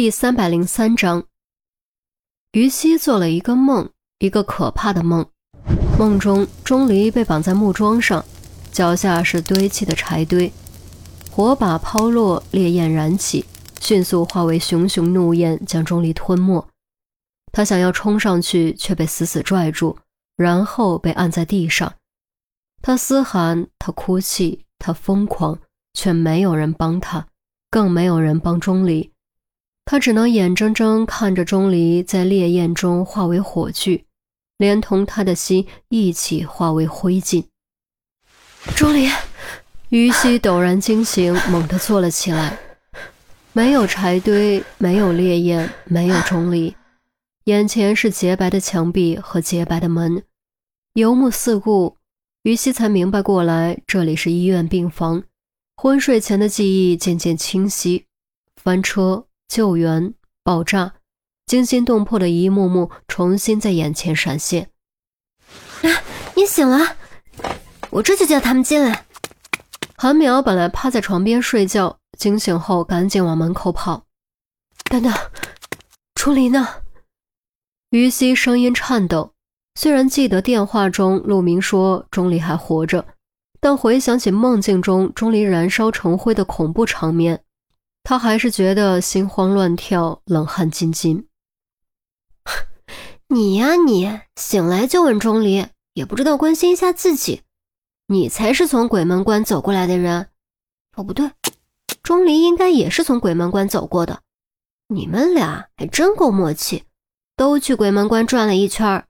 第三百零三章，于西做了一个梦，一个可怕的梦。梦中，钟离被绑在木桩上，脚下是堆砌的柴堆，火把抛落，烈焰燃起，迅速化为熊熊怒焰，将钟离吞没。他想要冲上去，却被死死拽住，然后被按在地上。他嘶喊，他哭泣，他疯狂，却没有人帮他，更没有人帮钟离。他只能眼睁睁看着钟离在烈焰中化为火炬，连同他的心一起化为灰烬。钟离，于西陡然惊醒，猛地坐了起来。没有柴堆，没有烈焰，没有钟离，眼前是洁白的墙壁和洁白的门，游目四顾。于西才明白过来，这里是医院病房。昏睡前的记忆渐渐清晰，翻车、救援、爆炸，惊心动魄的一幕幕重新在眼前闪现。啊，你醒了！我这就叫他们进来。韩淼本来趴在床边睡觉，惊醒后赶紧往门口跑。等等，钟离呢？于西声音颤抖。虽然记得电话中陆明说钟离还活着，但回想起梦境中钟离燃烧成灰的恐怖场面，他还是觉得心慌乱跳，冷汗津津。你呀，你醒来就问钟离，也不知道关心一下自己，你才是从鬼门关走过来的人。哦，不对，钟离应该也是从鬼门关走过的。你们俩还真够默契，都去鬼门关转了一圈。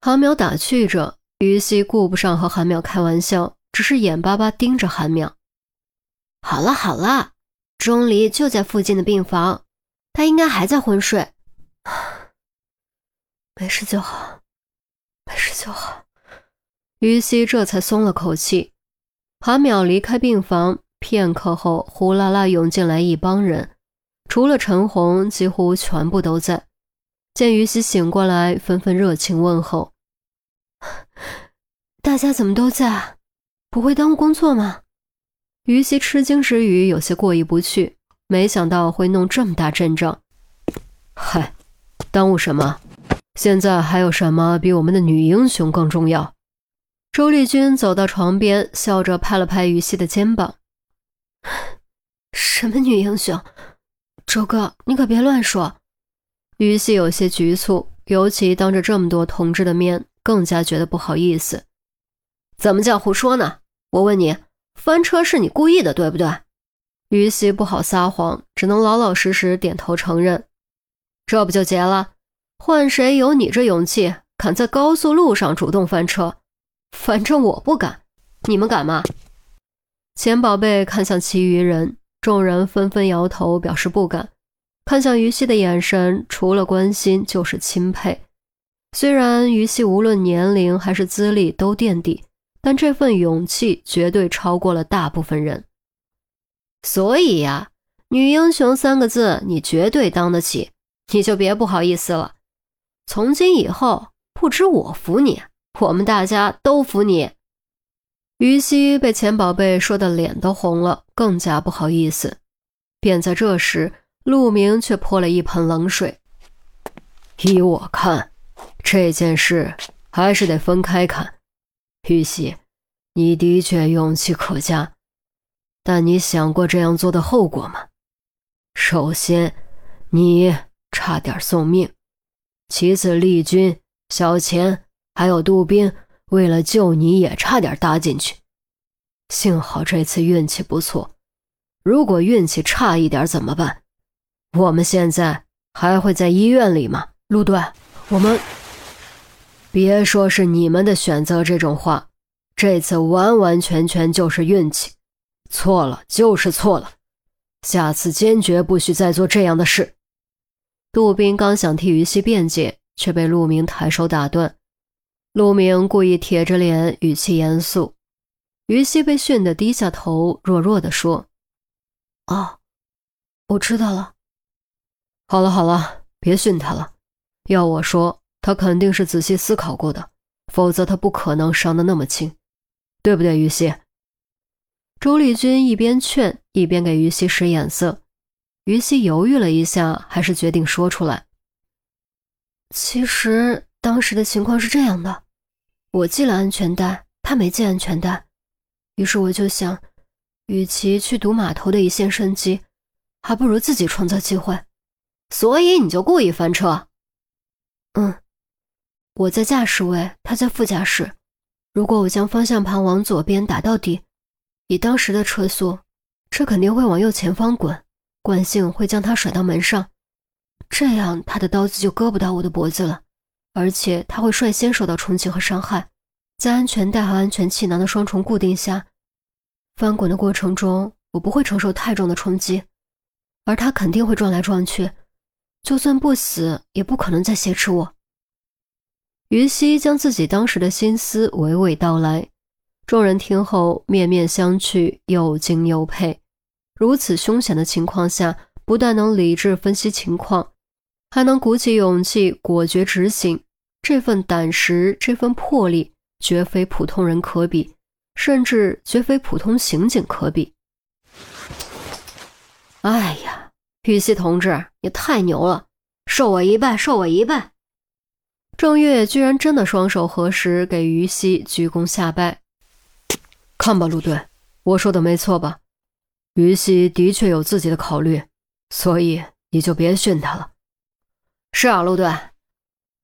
韩淼打趣着，于西顾不上和韩淼开玩笑，只是眼巴巴盯着韩淼。好了好了，钟离就在附近的病房，他应该还在昏睡。没事就好，没事就好。于西这才松了口气。韩淼离开病房片刻后，呼啦啦涌进来一帮人，除了陈红，几乎全部都在。见于西醒过来，纷纷热情问候。大家怎么都在？不会耽误工作吗？于西吃惊之余，有些过意不去，没想到会弄这么大阵仗。嗨，耽误什么？现在还有什么比我们的女英雄更重要？周丽君走到床边，笑着拍了拍于西的肩膀。什么女英雄？周哥，你可别乱说。于西有些局促，尤其当着这么多同志的面，更加觉得不好意思。怎么叫胡说呢？我问你，翻车是你故意的，对不对？于西不好撒谎，只能老老实实点头承认。这不就结了？换谁有你这勇气，敢在高速路上主动翻车？反正我不敢，你们敢吗？钱宝贝看向其余人，众人纷纷摇头，表示不敢。看向于西的眼神，除了关心就是钦佩。虽然于西无论年龄还是资历都垫底，但这份勇气绝对超过了大部分人。所以呀，女英雄三个字你绝对当得起，你就别不好意思了。从今以后，不止我服你，我们大家都服你。于西被钱宝贝说的脸都红了，更加不好意思。便在这时。陆明却泼了一盆冷水。依我看，这件事还是得分开看。玉溪，你的确勇气可嘉，但你想过这样做的后果吗？首先，你差点送命；其次，丽君、小钱还有杜宾为了救你也差点搭进去。幸好这次运气不错，如果运气差一点怎么办？我们现在还会在医院里吗？陆队，我们别说是你们的选择这种话，这次完完全全就是运气，错了就是错了，下次坚决不许再做这样的事。杜宾刚想替于西辩解，却被陆明抬手打断。陆明故意铁着脸，语气严肃。于西被训得低下头，弱弱地说：“哦，我知道了。”好了好了，别训他了。要我说，他肯定是仔细思考过的，否则他不可能伤得那么轻，对不对，于西？周丽君一边劝，一边给于西使眼色。于西犹豫了一下，还是决定说出来。其实当时的情况是这样的，我系了安全带，他没系安全带，于是我就想，与其去赌码头的一线生机，还不如自己创造机会。所以你就故意翻车？嗯，我在驾驶位，他在副驾驶。如果我将方向盘往左边打到底，以当时的车速，车肯定会往右前方滚，惯性会将他甩到门上。这样，他的刀子就割不到我的脖子了，而且他会率先受到冲击和伤害。在安全带和安全气囊的双重固定下，翻滚的过程中，我不会承受太重的冲击，而他肯定会撞来撞去，就算不死，也不可能再挟持我。于西将自己当时的心思娓娓道来，众人听后面面相觑，又惊又佩。如此凶险的情况下，不但能理智分析情况。还能鼓起勇气果决执行，这份胆识，这份魄力，绝非普通人可比，甚至绝非普通刑警可比。哎呀，玉溪同志，你太牛了，受我一拜，受我一拜！郑月居然真的双手合十，给于西鞠躬下拜。看吧，陆队，我说的没错吧？于西的确有自己的考虑，所以你就别训他了。是啊，陆队，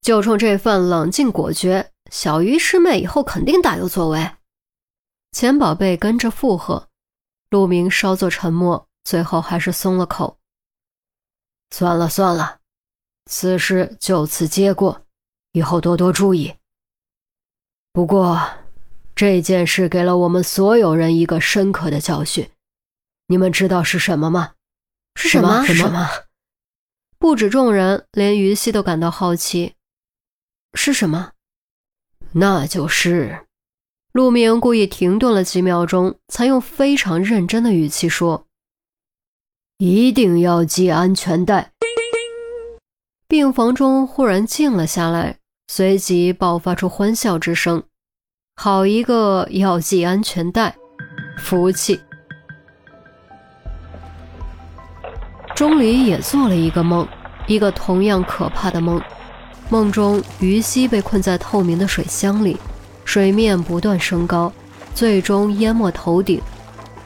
就冲这份冷静果决，小鱼师妹以后肯定大有作为。钱宝贝跟着附和，陆明稍作沉默，最后还是松了口。算了算了，此事就此接过，以后多多注意。不过，这件事给了我们所有人一个深刻的教训，你们知道是什么吗？是什么？什么？不止众人，连于西都感到好奇，是什么？那就是陆明故意停顿了几秒钟，才用非常认真的语气说：“一定要系安全带。”病房中忽然静了下来，随即爆发出欢笑之声。好一个要系安全带，服气。钟离也做了一个梦，一个同样可怕的梦。梦中，于西被困在透明的水箱里，水面不断升高，最终淹没头顶。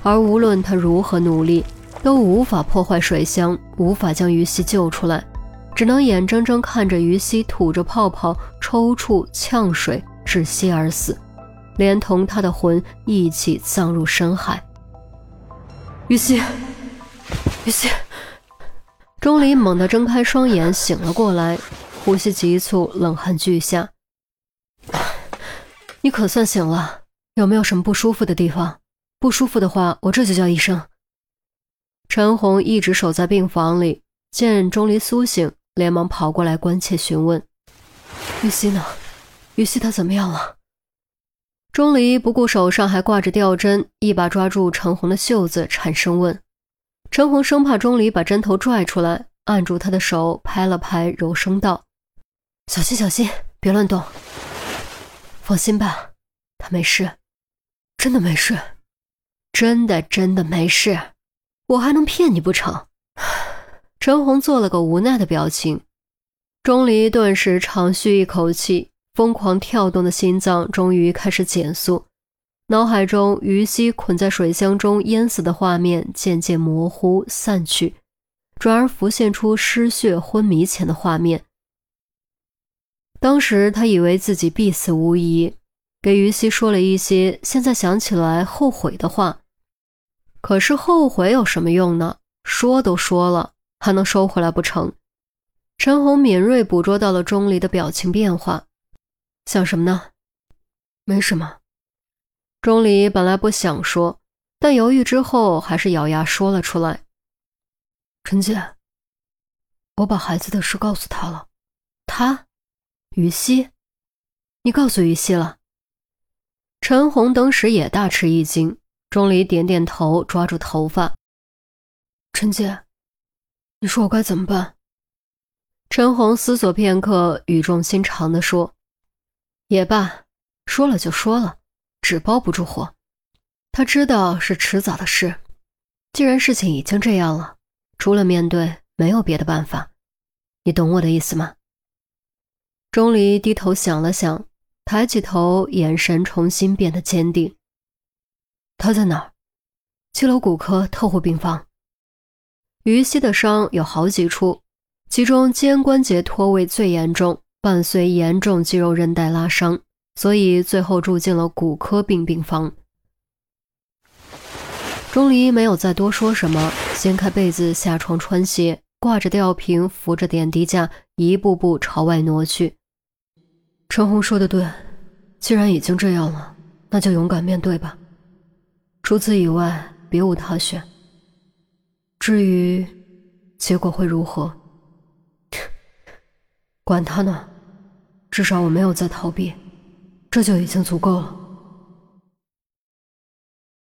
而无论他如何努力，都无法破坏水箱，无法将于西救出来，只能眼睁睁看着于西吐着泡泡、抽搐、呛水，窒息而死，连同他的魂一起葬入深海。于西，于西。钟离猛地睁开双眼，醒了过来，呼吸急促，冷汗俱下。你可算醒了，有没有什么不舒服的地方？不舒服的话，我这就叫医生。陈红一直守在病房里，见钟离苏醒，连忙跑过来关切询问：“玉溪呢？玉溪他怎么样了？”钟离不顾手上还挂着吊针，一把抓住陈红的袖子，颤声问。陈红生怕钟离把针头拽出来，按住他的手，拍了拍，柔声道：“小心，小心，别乱动。放心吧，他没事，真的没事，真的真的没事。我还能骗你不成？”陈红做了个无奈的表情。钟离顿时长吁一口气，疯狂跳动的心脏终于开始减速。脑海中于西捆在水箱中淹死的画面渐渐模糊散去，转而浮现出失血昏迷前的画面。当时他以为自己必死无疑，给于西说了一些现在想起来后悔的话。可是后悔有什么用呢？说都说了，还能收回来不成？陈红敏锐捕捉到了钟离的表情变化，想什么呢？没什么。钟离本来不想说，但犹豫之后还是咬牙说了出来：“陈姐，我把孩子的事告诉他了。他，于西，你告诉于西了？”陈红当时也大吃一惊。钟离点点头，抓住头发：“陈姐，你说我该怎么办？”陈红思索片刻，语重心长地说：“也罢，说了就说了。”纸包不住火，他知道是迟早的事。既然事情已经这样了，除了面对，没有别的办法。你懂我的意思吗？钟离低头想了想，抬起头，眼神重新变得坚定。他在哪儿？七楼骨科特护病房。于西的伤有好几处，其中肩关节脱位最严重，伴随严重肌肉韧带拉伤，所以最后住进了骨科病病房。钟离没有再多说什么，掀开被子下床穿鞋，挂着吊瓶，扶着点滴架，一步步朝外挪去。陈红说的对，既然已经这样了，那就勇敢面对吧。除此以外，别无他选。至于结果会如何，管他呢，至少我没有在逃避，这就已经足够了。